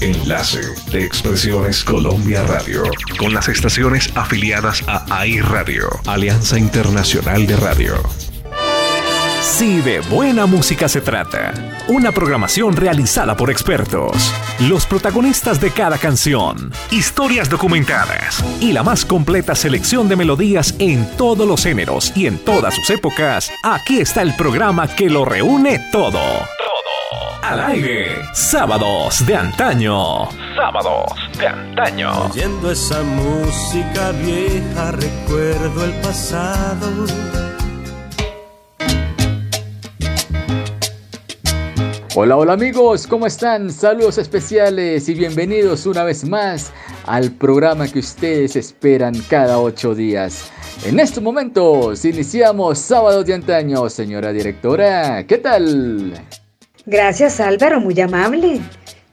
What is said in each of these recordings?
Enlace de Expresiones Colombia Radio. Con las estaciones afiliadas a AI Radio, Alianza Internacional de Radio. Si de buena música se trata, una programación realizada por expertos, los protagonistas de cada canción, historias documentadas y la más completa selección de melodías en todos los géneros y en todas sus épocas, aquí está el programa que lo reúne todo. Al aire, sábados de antaño. Sábados de antaño. Oyendo esa música vieja, recuerdo el pasado Hola, hola amigos, ¿cómo están? Saludos especiales y bienvenidos una vez más al programa que ustedes esperan cada ocho días. En estos momentos iniciamos Sábado de Antaño, señora directora. ¿Qué tal? Gracias Álvaro, muy amable.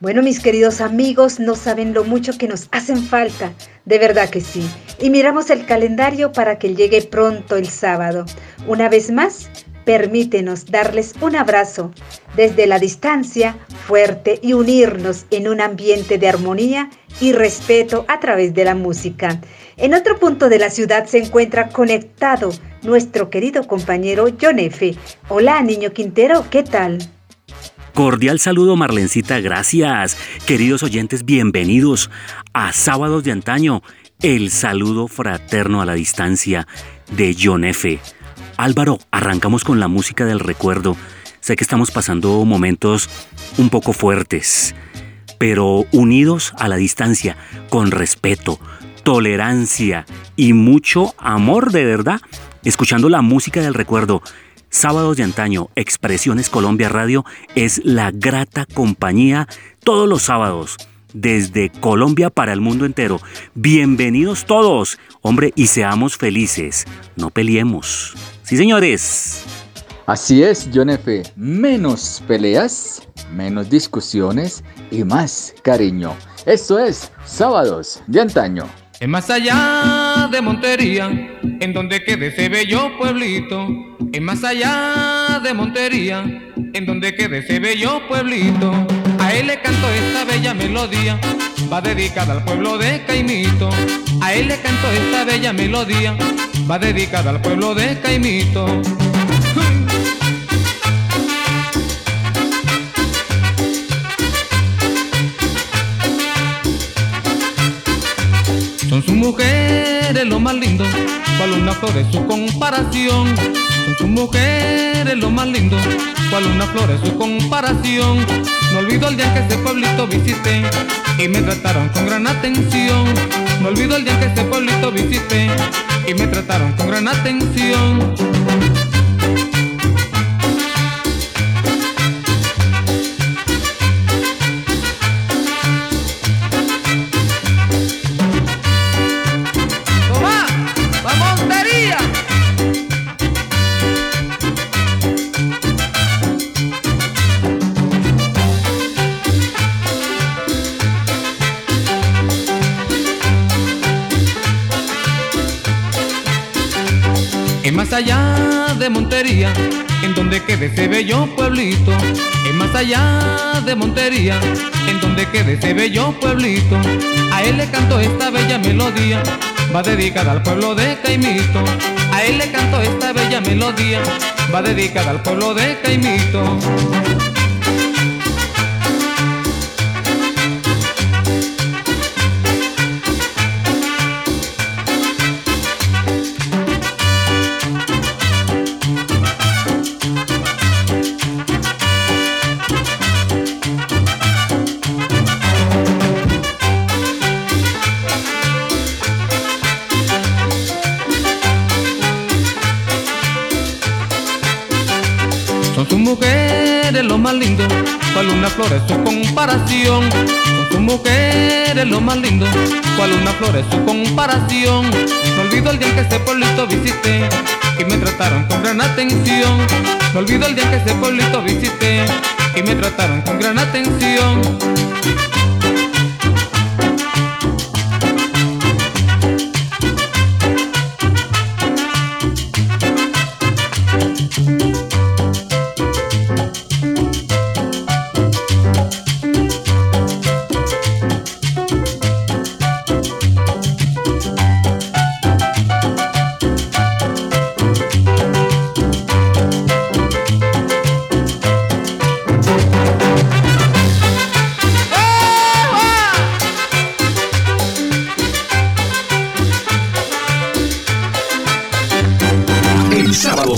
Bueno, mis queridos amigos, no saben lo mucho que nos hacen falta, de verdad que sí. Y miramos el calendario para que llegue pronto el sábado. Una vez más, permítenos darles un abrazo desde la distancia fuerte y unirnos en un ambiente de armonía y respeto a través de la música. En otro punto de la ciudad se encuentra conectado nuestro querido compañero John F. Hola, niño Quintero, ¿qué tal? Cordial saludo Marlencita, gracias. Queridos oyentes, bienvenidos a Sábados de Antaño, el saludo fraterno a la distancia de John F. Álvaro, arrancamos con la música del recuerdo. Sé que estamos pasando momentos un poco fuertes, pero unidos a la distancia, con respeto, tolerancia y mucho amor de verdad, escuchando la música del recuerdo. Sábados de antaño, Expresiones Colombia Radio es la grata compañía todos los sábados desde Colombia para el mundo entero. Bienvenidos todos, hombre, y seamos felices. No peleemos. Sí, señores. Así es, John F. Menos peleas, menos discusiones y más cariño. Esto es Sábados de Antaño. Es más allá de Montería, en donde quede ese bello pueblito. Es más allá de Montería, en donde quede ese bello pueblito. A él le canto esta bella melodía, va dedicada al pueblo de Caimito. A él le canto esta bella melodía, va dedicada al pueblo de Caimito. Son sus mujeres lo más lindo, cual una flor es su comparación. Son sus mujeres lo más lindo, cual una flor es su comparación. No olvido el día que ese pueblito visité y me trataron con gran atención. No olvido el día que ese pueblito visité y me trataron con gran atención. Más allá de Montería, en donde quede ese bello pueblito. Es más allá de Montería, en donde quede ese bello pueblito. A él le canto esta bella melodía, va dedicada al pueblo de Caimito. A él le canto esta bella melodía, va dedicada al pueblo de Caimito. Una flor es su comparación. Con su mujer es lo más lindo, cual una flor es su comparación. No olvido el día que ese pueblito visité y me trataron con gran atención. No olvido el día que ese pueblito visité y me trataron con gran atención.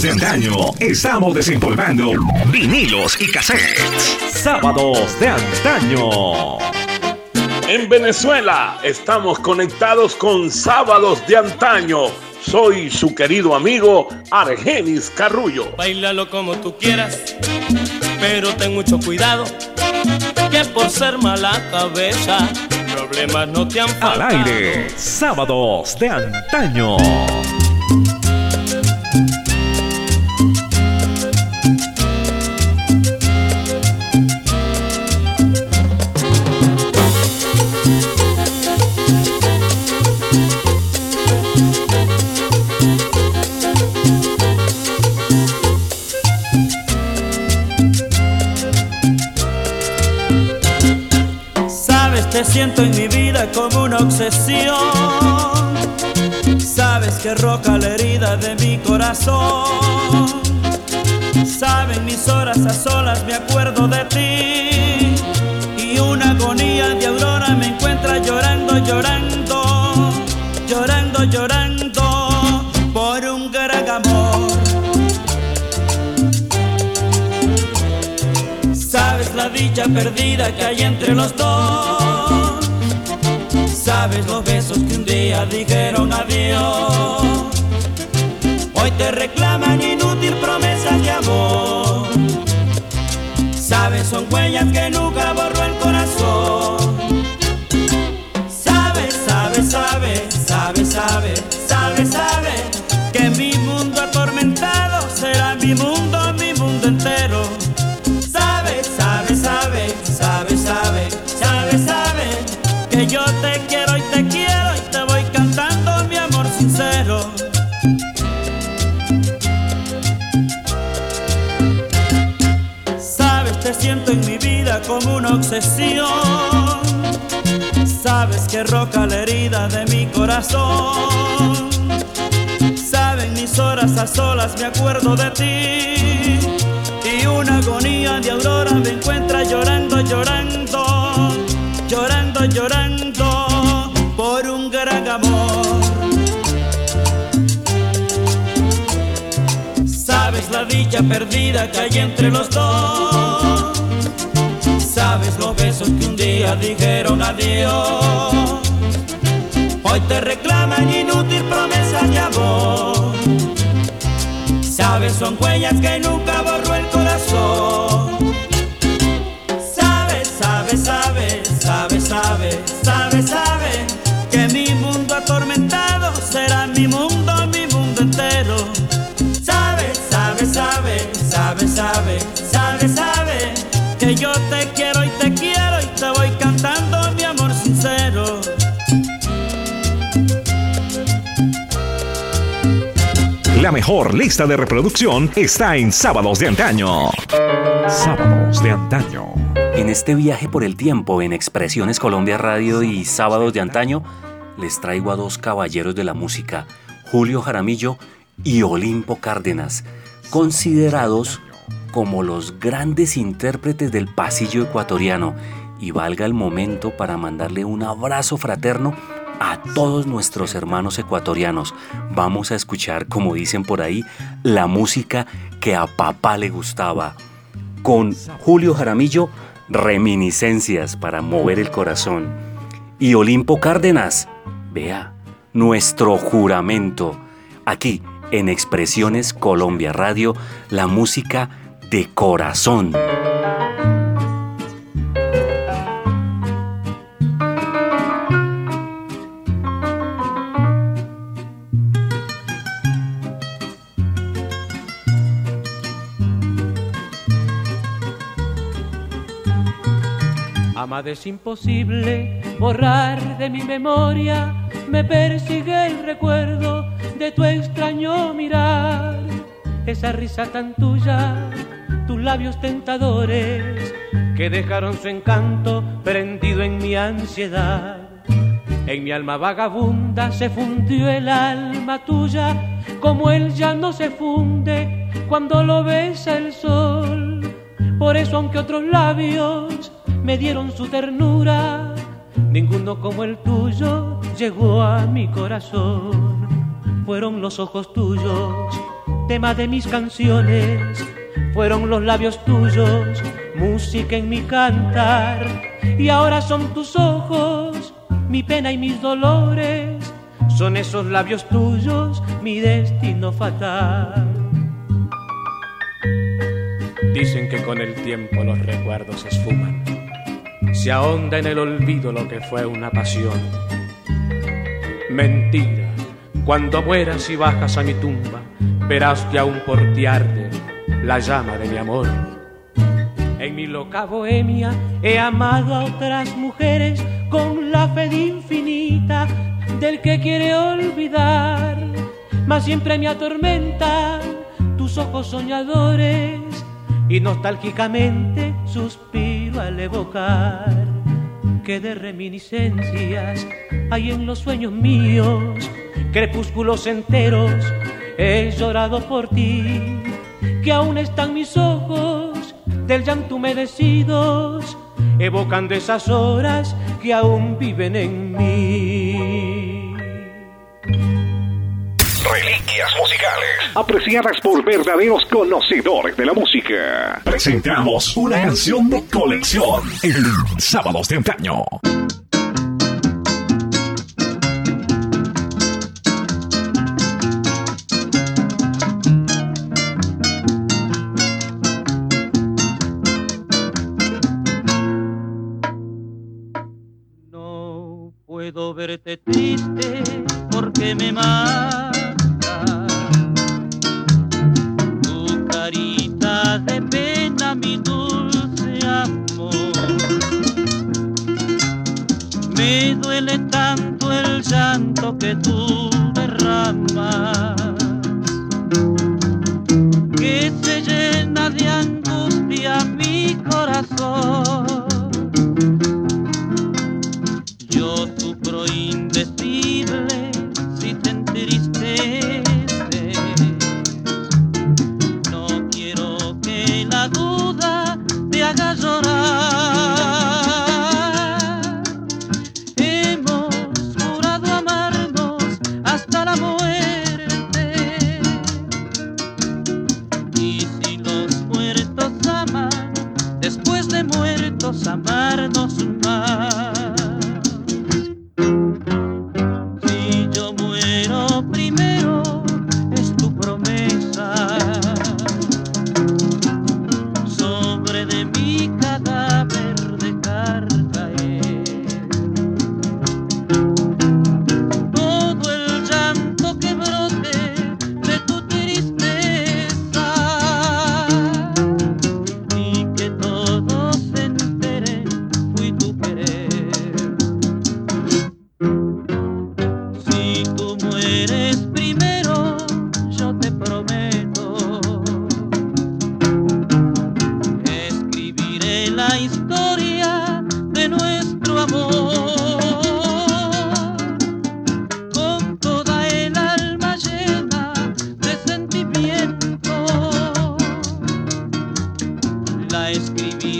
De antaño, estamos desempolvando vinilos y cassettes. Sábados de antaño. En Venezuela estamos conectados con Sábados de antaño. Soy su querido amigo Argenis Carrullo. Bailalo como tú quieras, pero ten mucho cuidado, que por ser mala cabeza, problemas no te han Al aire, Sábados de antaño. Siento en mi vida como una obsesión. Sabes que roca la herida de mi corazón. Saben mis horas a solas, me acuerdo de ti. Y una agonía de aurora me encuentra llorando, llorando, llorando, llorando por un gran amor. Sabes la dicha perdida que hay entre los dos sabes los besos que un día dijeron adiós. Hoy te reclaman obsesión. Sabes que roca la herida de mi corazón. Saben mis horas a solas, me acuerdo de ti. Y una agonía de aurora me encuentra llorando, llorando, llorando, llorando por un gran amor. Sabes la dicha perdida que hay entre los dos. Sabes los besos que un día dijeron adiós. Hoy te reclaman inútil promesas de amor. Sabes, son huellas que nunca borró el corazón. La mejor lista de reproducción está en Sábados de Antaño. Sábados de Antaño. En este viaje por el tiempo en Expresiones Colombia Radio y Sábados de Antaño, les traigo a dos caballeros de la música, Julio Jaramillo y Olimpo Cárdenas, considerados como los grandes intérpretes del pasillo ecuatoriano. Y valga el momento para mandarle un abrazo fraterno a todos nuestros hermanos ecuatorianos. Vamos a escuchar, como dicen por ahí, la música que a papá le gustaba. Con Julio Jaramillo, reminiscencias para mover el corazón. Y Olimpo Cárdenas, vea, nuestro juramento. Aquí, en Expresiones Colombia Radio, la música de corazón. Es imposible borrar de mi memoria, me persigue el recuerdo de tu extraño mirar, esa risa tan tuya, tus labios tentadores que dejaron su encanto prendido en mi ansiedad. En mi alma vagabunda se fundió el alma tuya, como él ya no se funde cuando lo besa el sol. Por eso aunque otros labios me dieron su ternura, ninguno como el tuyo llegó a mi corazón. Fueron los ojos tuyos tema de mis canciones fueron los labios tuyos, música en mi cantar, y ahora son tus ojos, mi pena y mis dolores, son esos labios tuyos, mi destino fatal. Dicen que con el tiempo los recuerdos se esfuman, se ahonda en el olvido lo que fue una pasión. Mentira, cuando mueras y bajas a mi tumba, verás que aún por ti arde la llama de mi amor. En mi loca bohemia he amado a otras mujeres con la fe infinita del que quiere olvidar, mas siempre me atormentan tus ojos soñadores y nostálgicamente suspiro al evocar que de reminiscencias hay en los sueños míos, crepúsculos enteros, he llorado por ti que aún están mis ojos del llanto humedecidos, evocando esas horas que aún viven en mí. Musicales, apreciadas por verdaderos conocedores de la música. Presentamos una canción de colección en Sábados de Antaño. puedo verte triste Me duele tanto el llanto que tú derramas, que se llena de angustia mi corazón.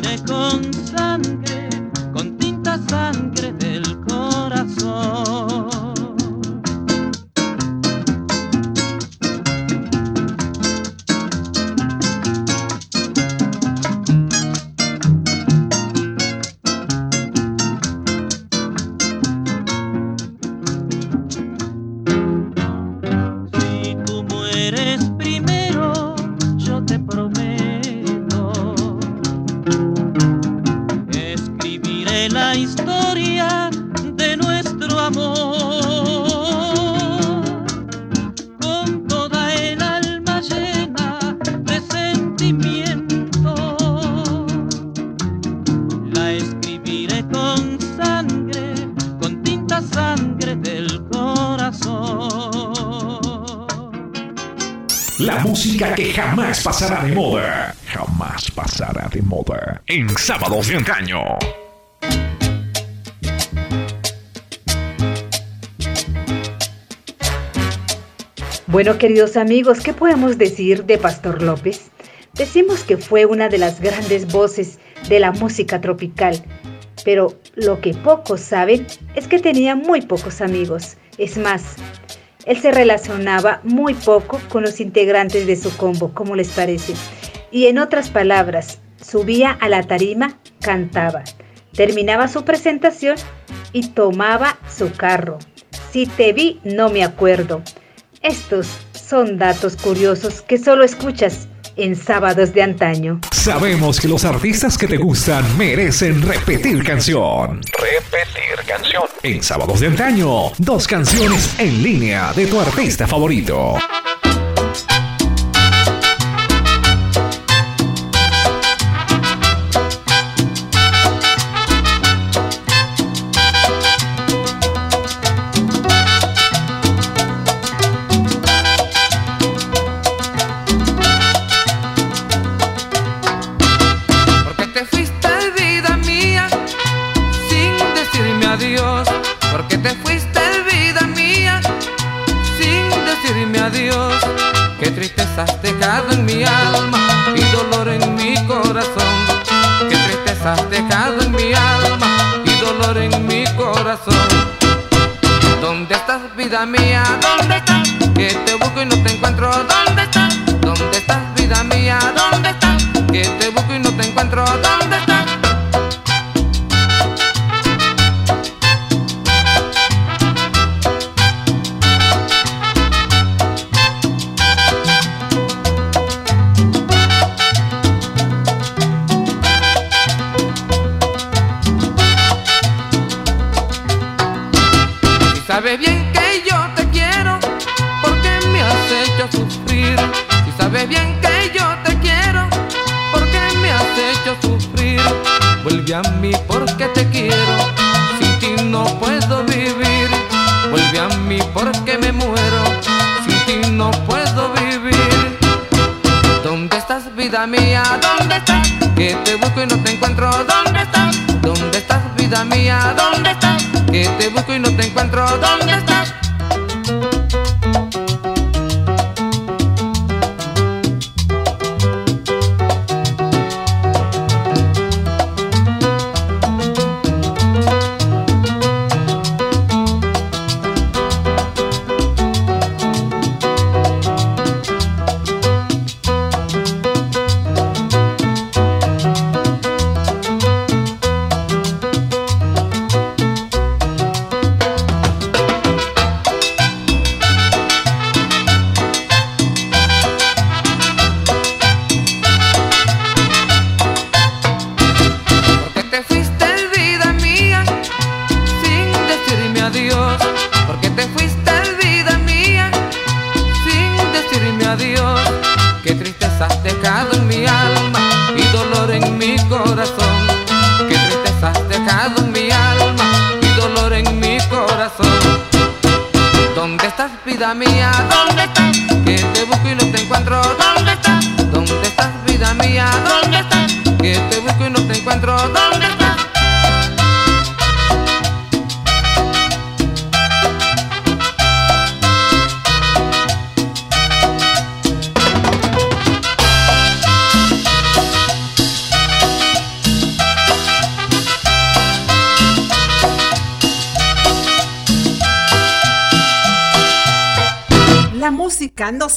inconstante. Pasará de moda. Jamás pasará de moda. En sábados de antaño. Bueno, queridos amigos, ¿qué podemos decir de Pastor López? Decimos que fue una de las grandes voces de la música tropical, pero lo que pocos saben es que tenía muy pocos amigos. Es más, Él se relacionaba muy poco con los integrantes de su combo, ¿cómo les parece? Y en otras palabras, subía a la tarima, cantaba, terminaba su presentación y tomaba su carro. Si te vi, no me acuerdo. Estos son datos curiosos que solo escuchas en sábados de antaño. Sabemos que los artistas que te gustan merecen repetir canción. Repetir canción. En sábados de antaño, dos canciones en línea de tu artista favorito. Que te busco y no te encuentro. ¿Dónde estás? ¿Dónde estás, vida mía? ¿Dónde estás? Que te busco y no te encuentro. ¿Dónde estás?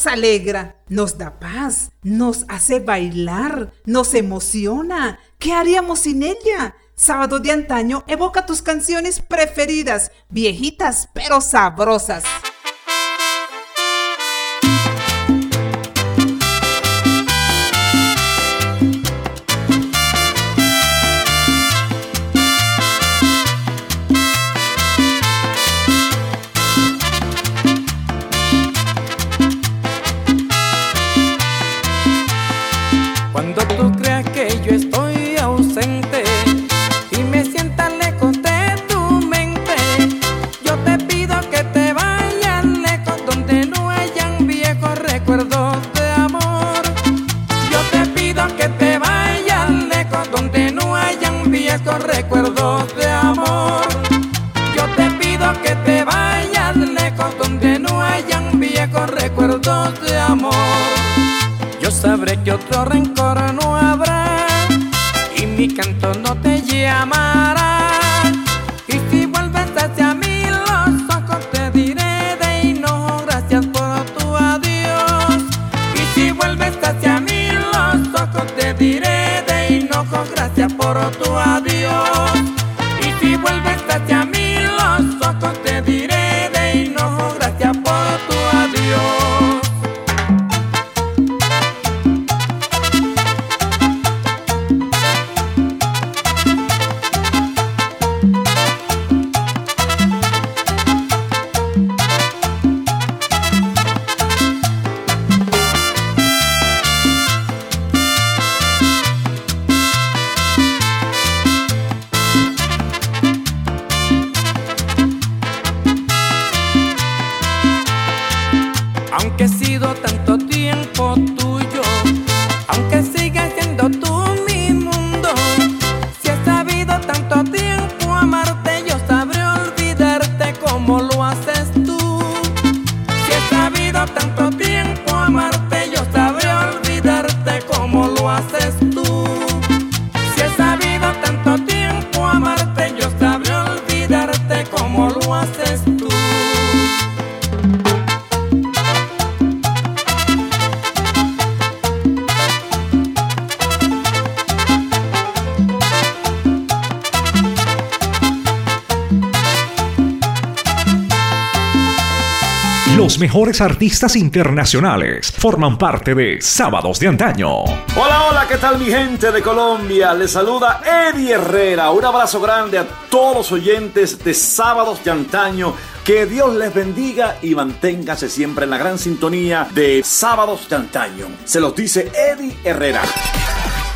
Nos alegra, nos da paz, nos hace bailar, nos emociona. ¿Qué haríamos sin ella? Sábado de antaño evoca tus canciones preferidas, viejitas pero sabrosas. Mejores artistas internacionales forman parte de Sábados de Antaño. Hola, hola, ¿qué tal mi gente de Colombia? Les saluda Eddie Herrera. Un abrazo grande a todos los oyentes de Sábados de Antaño. Que Dios les bendiga y manténgase siempre en la gran sintonía de Sábados de Antaño. Se los dice Eddie Herrera.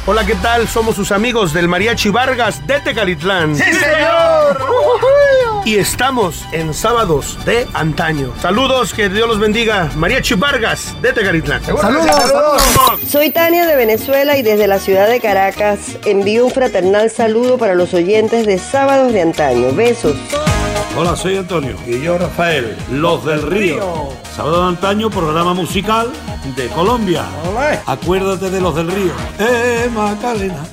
Hola, ¿qué tal? Somos sus amigos del Mariachi Vargas de Tecalitlán. ¡Sí, señor! Y estamos en sábados de antaño. Saludos, que Dios los bendiga. Mariachi Vargas de Tecalitlán. Soy Tania de Venezuela y desde la ciudad de Caracas envío un fraternal saludo para los oyentes de Sábados de Antaño. Besos. Hola, soy Antonio. Y yo, Rafael. Los del Río. Sábado de antaño, programa musical de Colombia. Acuérdate de los del Río. Eh, Macarena.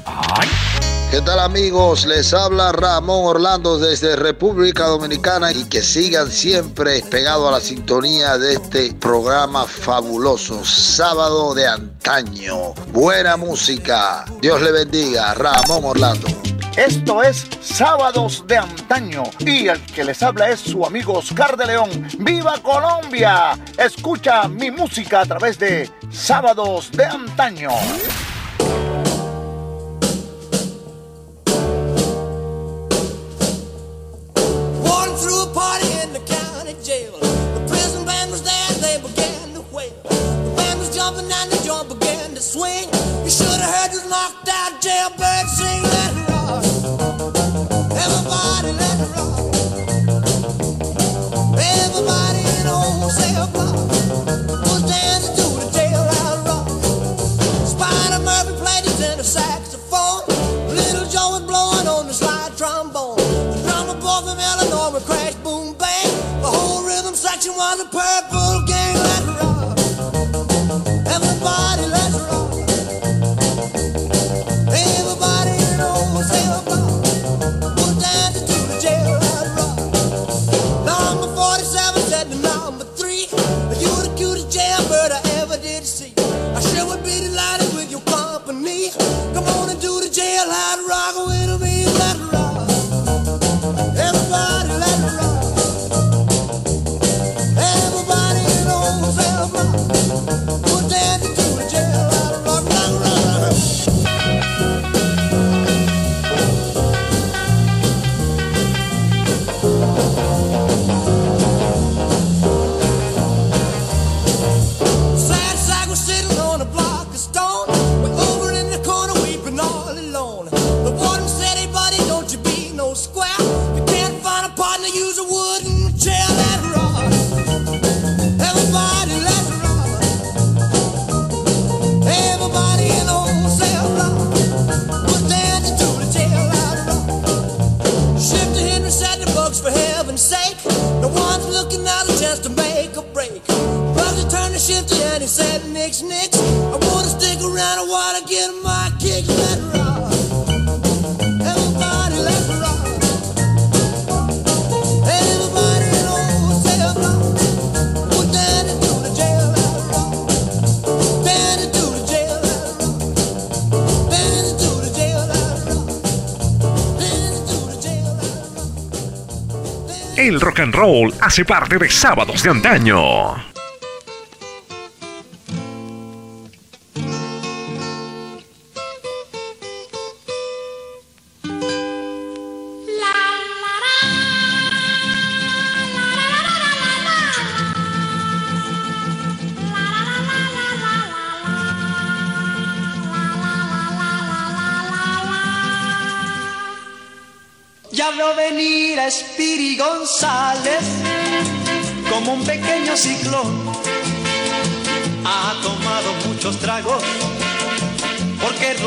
¿Qué tal amigos? Les habla Ramón Orlando desde República Dominicana y que sigan siempre pegados a la sintonía de este programa fabuloso, sábado de antaño. Buena música. Dios le bendiga. Ramón Orlando. Esto es Sábados de Antaño y el que les habla es su amigo Oscar de León. ¡Viva Colombia! Escucha mi música a través de Sábados de Antaño. Jumping and the joint began to swing. You should have heard this knocked out jailbird sing, let it rock. Everybody let it rock. Everybody in the whole cell block was dancing to the jailhouse rock. Spider Murphy played his tenor saxophone. Little Joe was blowing on the slide trombone. The drummer boy from Illinois would crash, boom, bang. The whole rhythm section was a purple hace parte de Sábados de Antaño.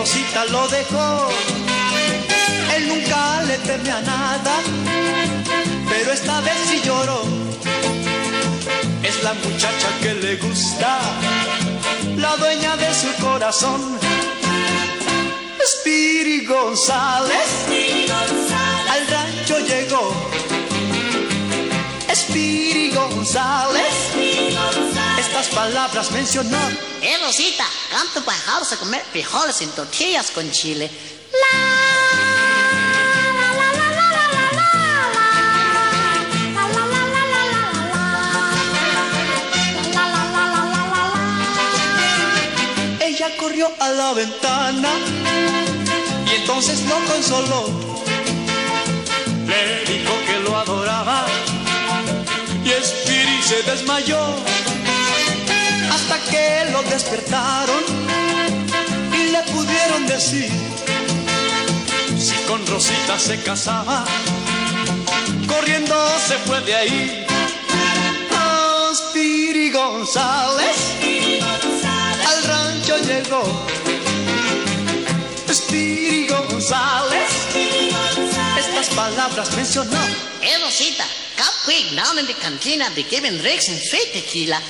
Rosita lo dejó. Él nunca le teme a nada, pero esta vez sí lloró. Es la muchacha que le gusta, la dueña de su corazón. Spiri González, al rancho llegó. Spiri González, estas palabras mencionó. Eh, Rosita, canto para dejarse comer frijoles en tortillas con chile. Ella corrió a la ventana y entonces lo consoló. Le dijo que lo adoraba y Spiri se desmayó hasta que lo despertaron y le pudieron decir si con Rosita se casaba. Corriendo se fue de ahí. Oh, Spiri González al rancho llegó. Spiri González estas palabras mencionó. Eh, Rosita, come quick down in the cantina de Kevin Riggs and sweet tequila.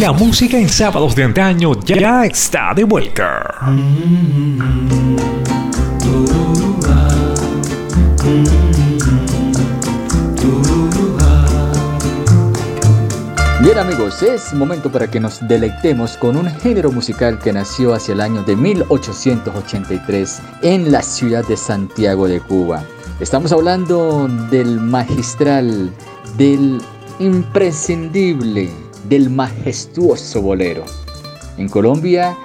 La música en sábados de antaño ya está de vuelta. Bien amigos, es momento para que nos deleitemos con un género musical que nació hacia el año de 1883 en la ciudad de Santiago de Cuba. Estamos hablando del magistral, del imprescindible, del majestuoso bolero. En Colombia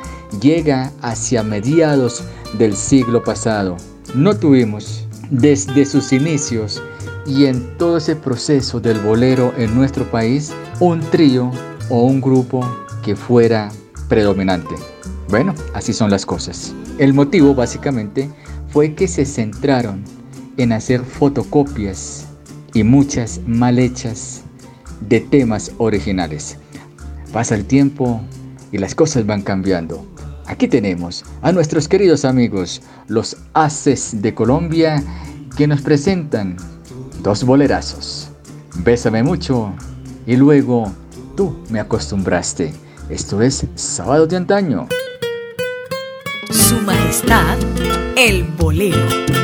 llega hacia mediados del siglo pasado. No tuvimos desde sus inicios y en todo ese proceso del bolero en nuestro país un trío o un grupo que fuera predominante. Bueno, así son las cosas. El motivo básicamente fue que se centraron en hacer fotocopias y muchas mal hechas de temas originales. Pasa el tiempo y las cosas van cambiando. Aquí tenemos a nuestros queridos amigos, los Haces de Colombia, que nos presentan dos bolerazos. Bésame mucho y luego tú me acostumbraste. Esto es Sábado de Antaño. Su Majestad, el Bolero.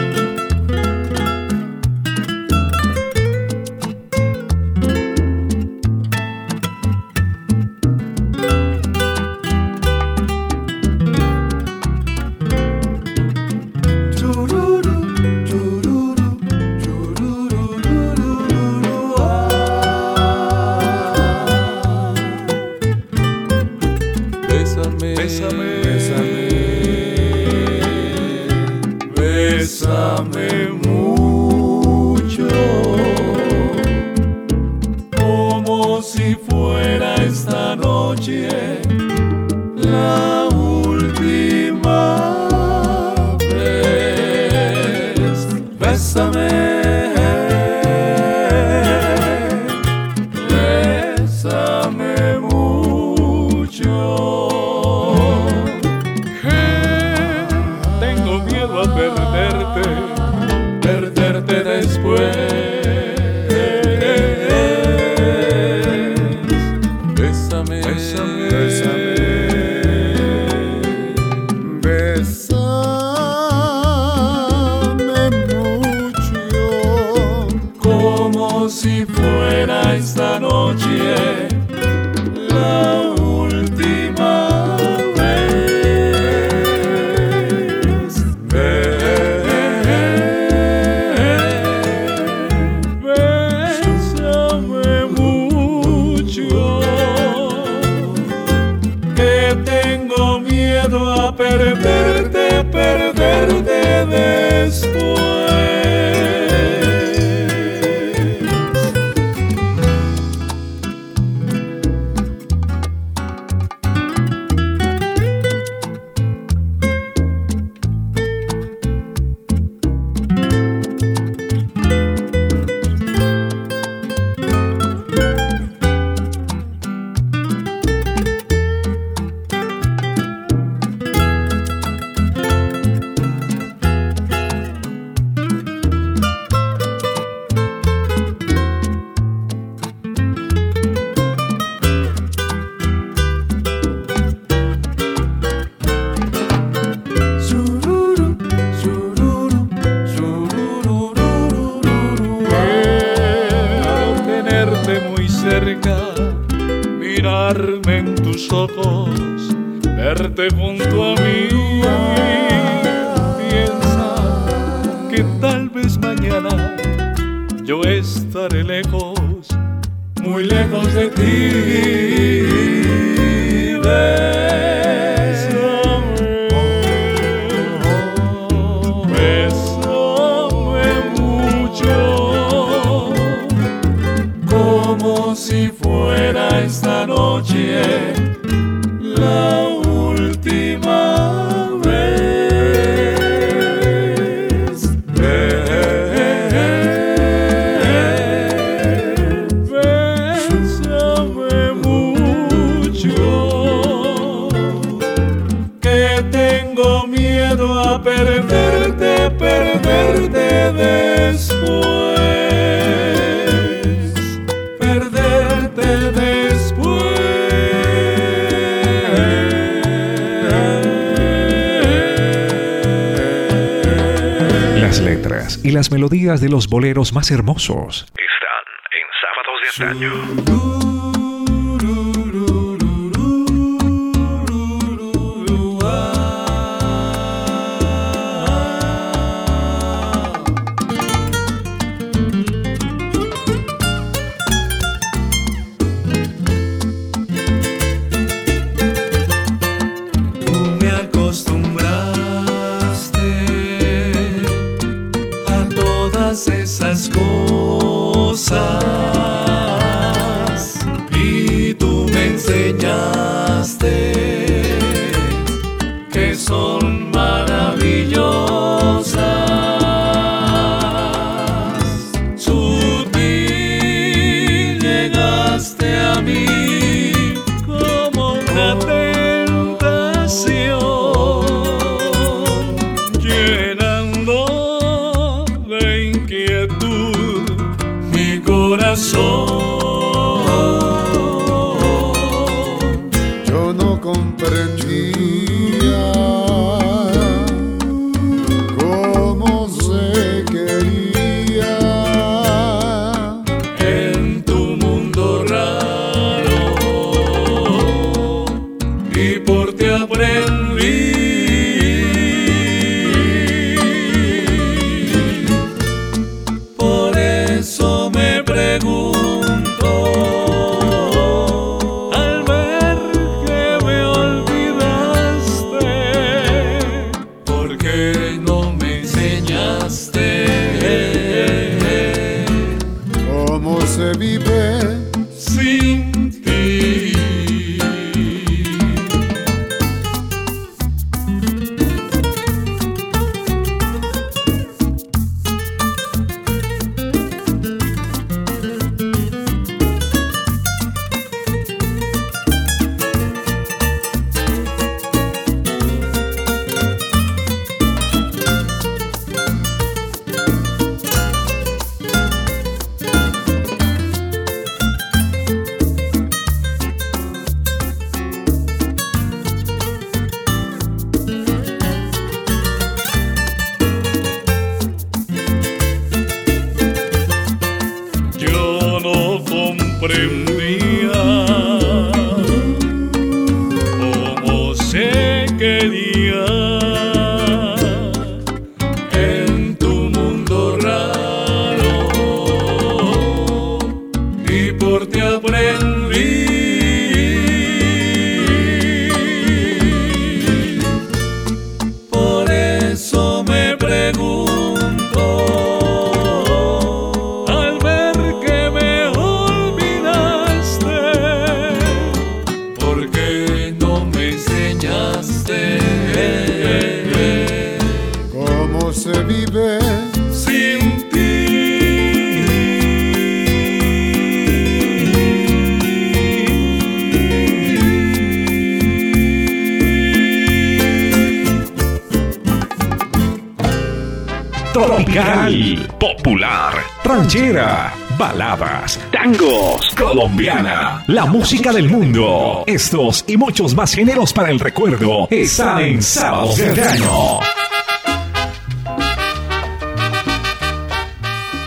y las melodías de los boleros más hermosos. Están en sábados de antaño. Musical, popular, ranchera, baladas, tangos, colombiana, la música del mundo. Estos y muchos más géneros para el recuerdo están en Sábados de Antaño.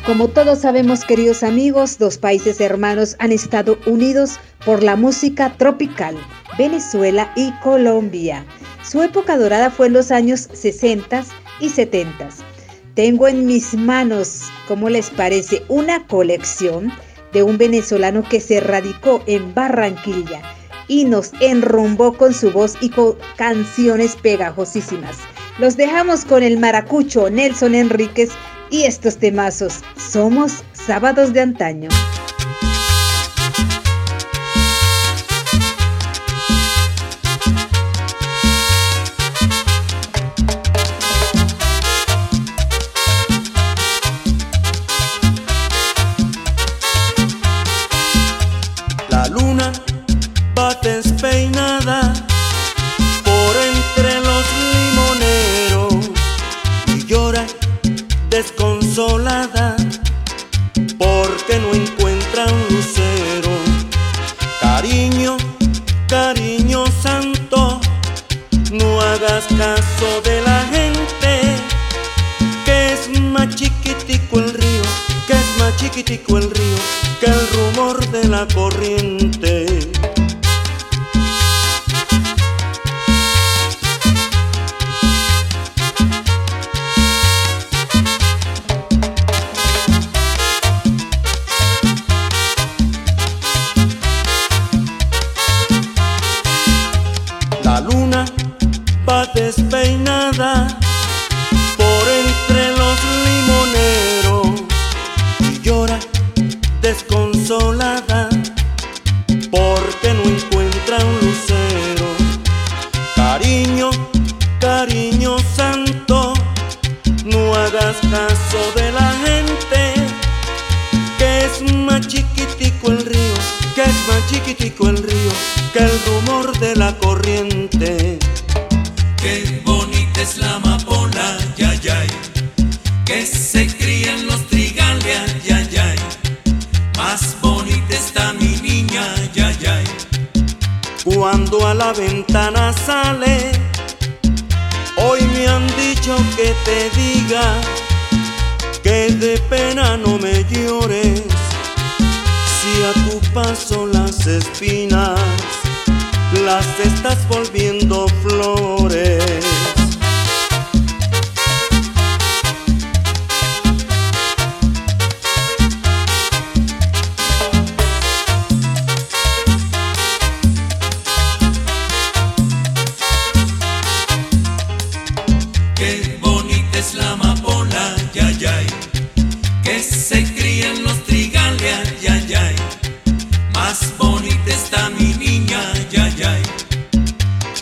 Como todos sabemos, queridos amigos, dos países hermanos han estado unidos por la música tropical, Venezuela y Colombia. Su época dorada fue en los años 60 y 70. Tengo en mis manos, ¿cómo les parece?, una colección de un venezolano que se radicó en Barranquilla y nos enrumbó con su voz y con canciones pegajosísimas. Los dejamos con el maracucho Nelson Enríquez y estos temazos. Somos sábados de antaño.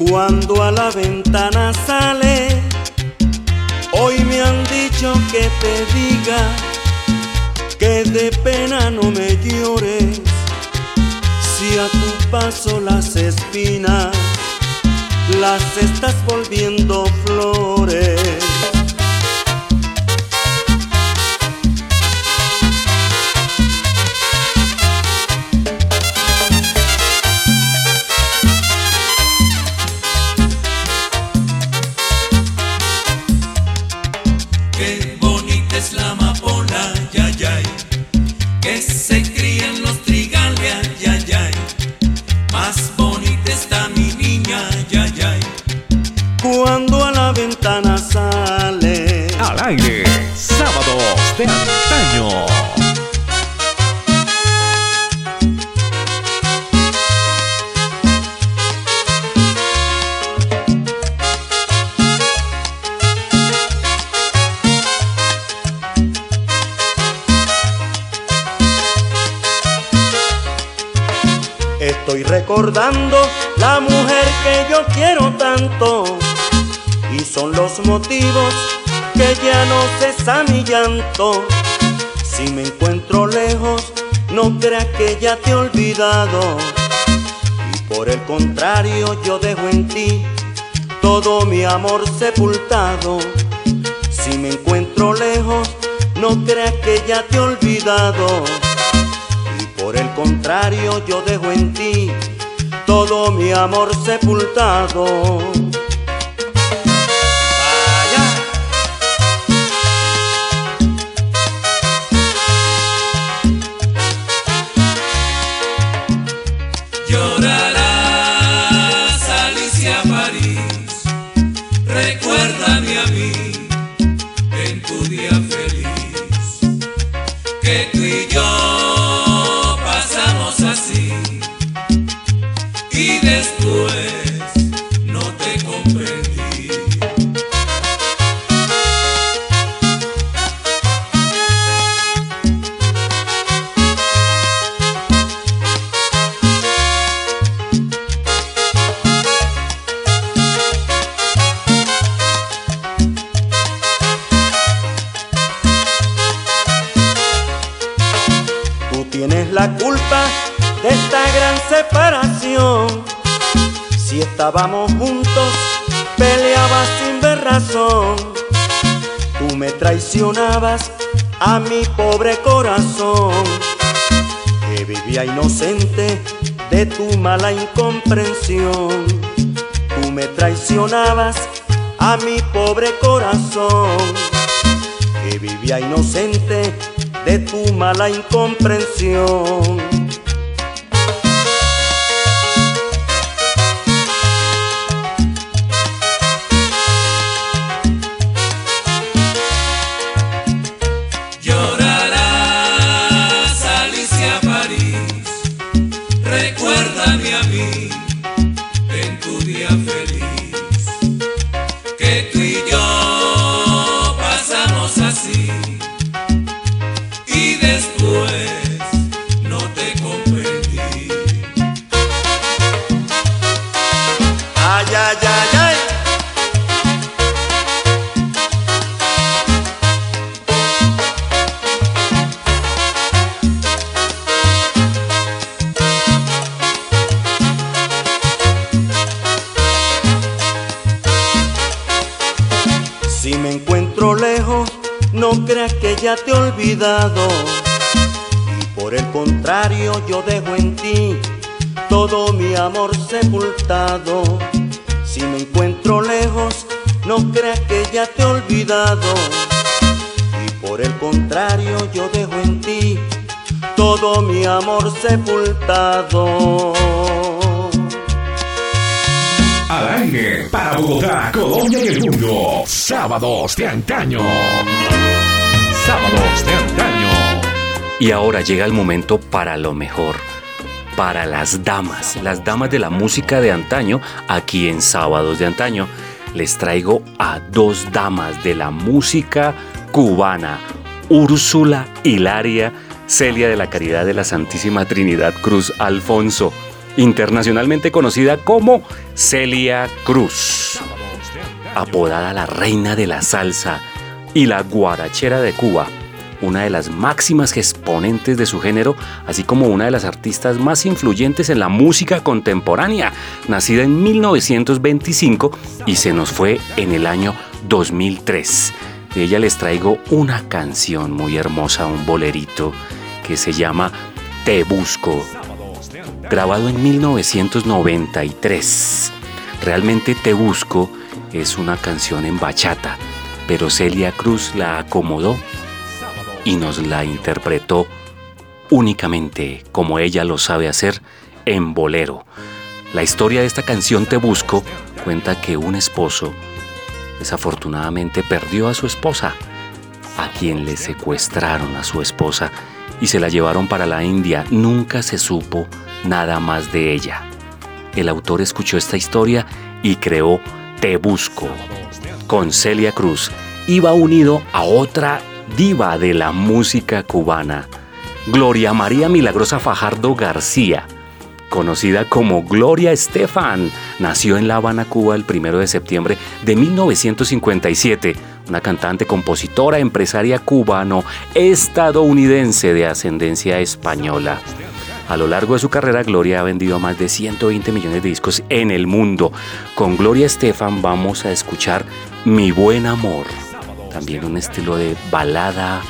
Cuando a la ventana sale, hoy me han dicho que te diga que de pena no me llores. Si a tu paso las espinas las estás volviendo flores. Y por el contrario, yo dejo en ti todo mi amor sepultado. Si me encuentro lejos, no creas que ya te he olvidado. Y por el contrario yo dejo en ti todo mi amor sepultado. Inocente de tu mala incomprensión. Tú me traicionabas a mi pobre corazón, que vivía inocente de tu mala incomprensión. Recuérdame a mí Y por el contrario, yo dejo en ti todo mi amor sepultado. Si me encuentro lejos, no creas que ya te he olvidado. Y por el contrario, yo dejo en ti todo mi amor sepultado. Al aire para Bogotá, Colombia y el mundo. Sábados de antaño. Sábados de antaño. Y ahora llega el momento para lo mejor, para las damas, las damas de la música de antaño, aquí en Sábados de Antaño. Les traigo a dos damas de la música cubana, Úrsula Hilaria, Celia de la Caridad de la Santísima Trinidad Cruz Alfonso, internacionalmente conocida como Celia Cruz, apodada la Reina de la Salsa y la Guarachera de Cuba una de las máximas exponentes de su género, así como una de las artistas más influyentes en la música contemporánea, nacida en 1925 y se nos fue en el año 2003. De ella les traigo una canción muy hermosa, un bolerito que se llama Te Busco, grabado en 1993. Realmente Te Busco es una canción en bachata, pero Celia Cruz la acomodó y nos la interpretó únicamente como ella lo sabe hacer en bolero. La historia de esta canción Te Busco cuenta que un esposo desafortunadamente perdió a su esposa, a quien le secuestraron a su esposa y se la llevaron para la India. Nunca se supo nada más de ella. El autor escuchó esta historia y creó Te Busco con Celia Cruz. Iba unido a otra diva de la música cubana, Gloria María Milagrosa Fajardo García, conocida como Gloria Estefan. Nació en La Habana, Cuba, el 1 de septiembre de 1957. Una cantante, compositora, empresaria cubano-estadounidense de ascendencia española. A lo largo de su carrera, Gloria ha vendido más de 120 millones de discos en el mundo. Con Gloria Estefan vamos a escuchar Mi Buen Amor. También un estilo de balada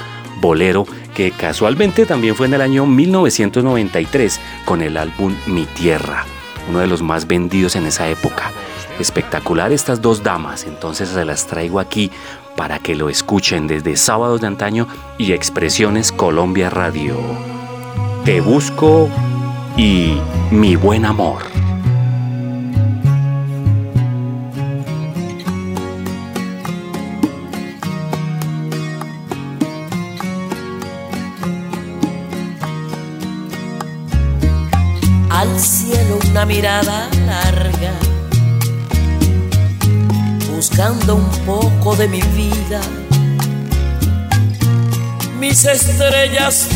bolero que casualmente también fue en el año 1993 con el álbum Mi Tierra, uno de los más vendidos en esa época. Espectacular estas dos damas, entonces se las traigo aquí para que lo escuchen desde Sábados de Antaño y Expresiones Colombia Radio. Te busco y mi buen amor. Al cielo una mirada larga, buscando un poco de mi vida. Mis estrellas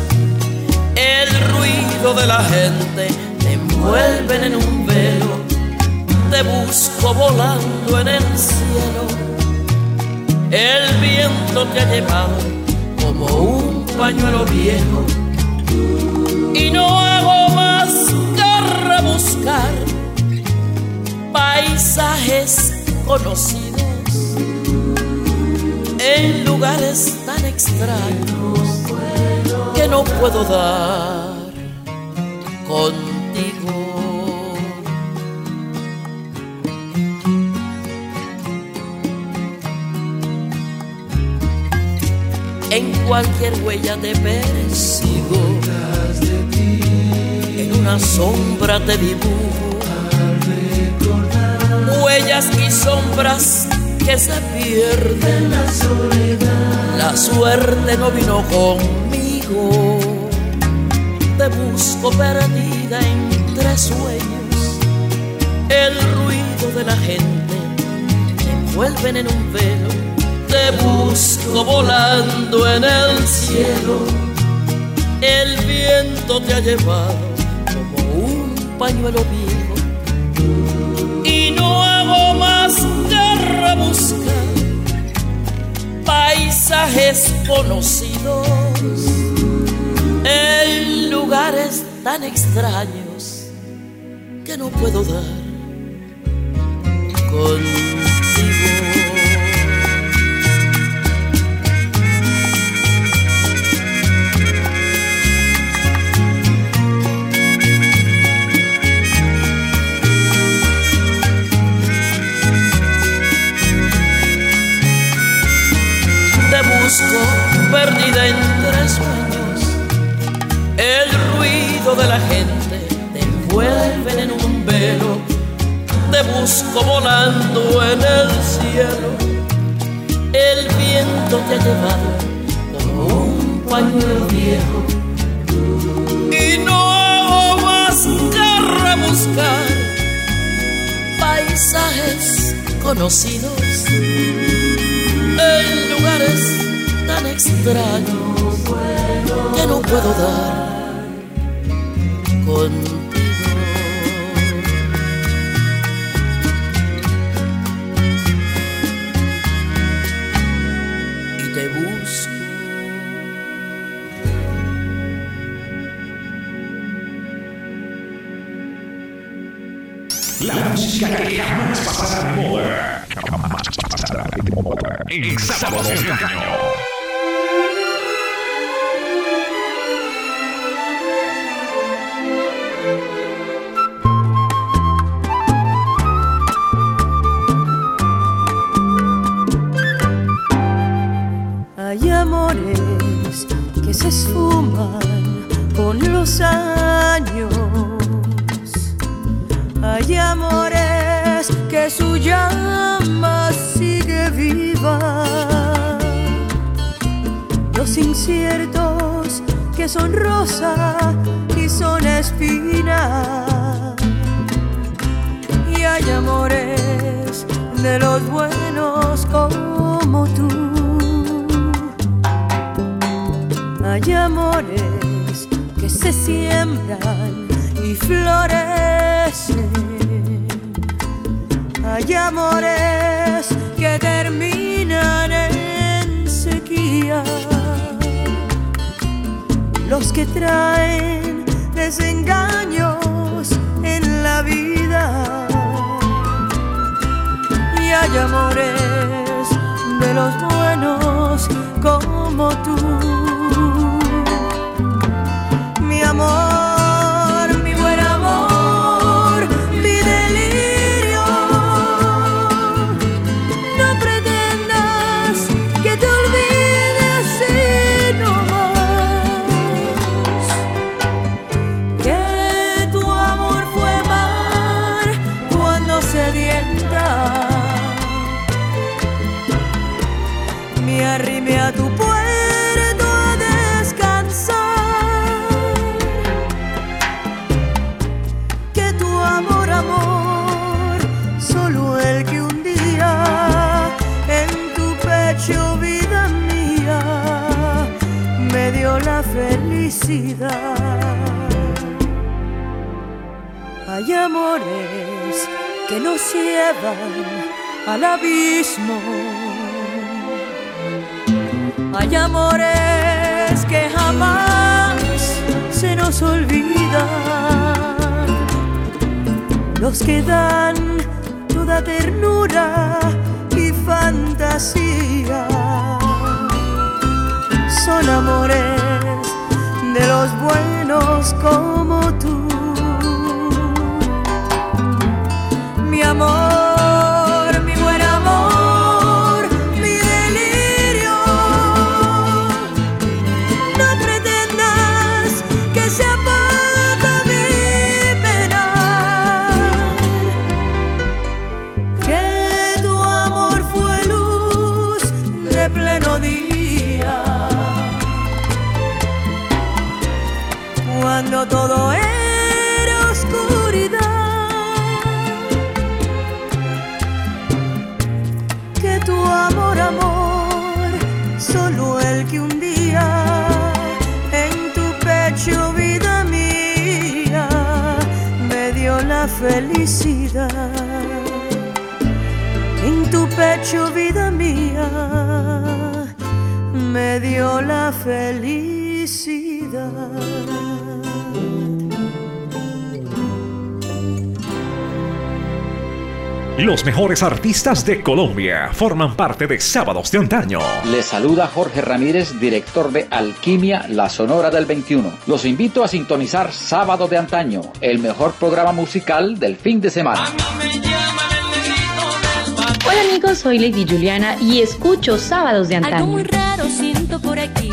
de la gente te envuelven en un velo. Te busco volando en el cielo, el viento te ha llevado como un pañuelo viejo y no hago más que rebuscar paisajes conocidos en lugares tan extraños que no puedo dar contigo. En cualquier huella te persigo. En una sombra te dibujo. Huellas y sombras que se pierden. La soledad la suerte no vino conmigo te busco perdida entre sueños. El ruido de la gente me envuelven en un velo. Te busco volando en el cielo. El viento te ha llevado como un pañuelo viejo. Y no hago más que rebuscar paisajes conocidos en lugares tan extraños que no puedo dar contigo. te busco perdida entre sueños. De la gente te envuelve en un velo. Te busco volando en el cielo. El viento te ha llevado como un pañuelo viejo. Y no más que rebuscar paisajes conocidos en lugares tan extraños que no puedo dar contigo. Y te busco. La música que jamás pasará de moda. Jamás felicidad. En tu pecho, vida mía, me dio la felicidad. Los mejores artistas de Colombia forman parte de Sábados de Antaño. Les saluda Jorge Ramírez, director de Alquimia, la Sonora del 21. Los invito a sintonizar Sábado de Antaño, el mejor programa musical del fin de semana. Hola amigos, soy Lady Juliana y escucho Sábados de Algo Antaño. muy raro siento por aquí.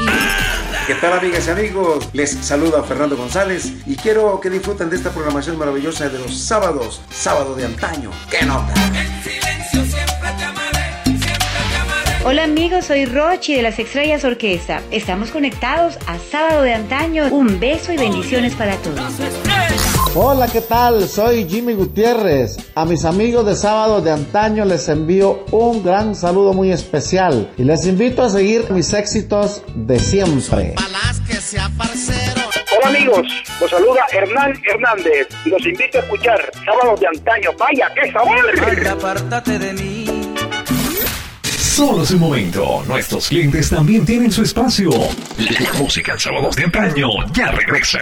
¿Qué tal amigas y amigos? Les saluda Fernando González y quiero que disfruten de esta programación maravillosa de los sábados, sábado de antaño. ¡Qué nota! Hola amigos, soy Rochi de las Estrellas Orquesta. Estamos conectados a Sábado de Antaño. Un beso y bendiciones para todos. Hola, ¿qué tal? Soy Jimmy Gutiérrez. A mis amigos de sábado de antaño les envío un gran saludo muy especial y les invito a seguir mis éxitos de siempre. Hola amigos, los saluda Hernán Hernández y los invito a escuchar Sábados de Antaño. ¡Vaya, qué sabor! apártate de mí. Solo es un momento. Nuestros clientes también tienen su espacio. La música en Sábados de Antaño ya regresa.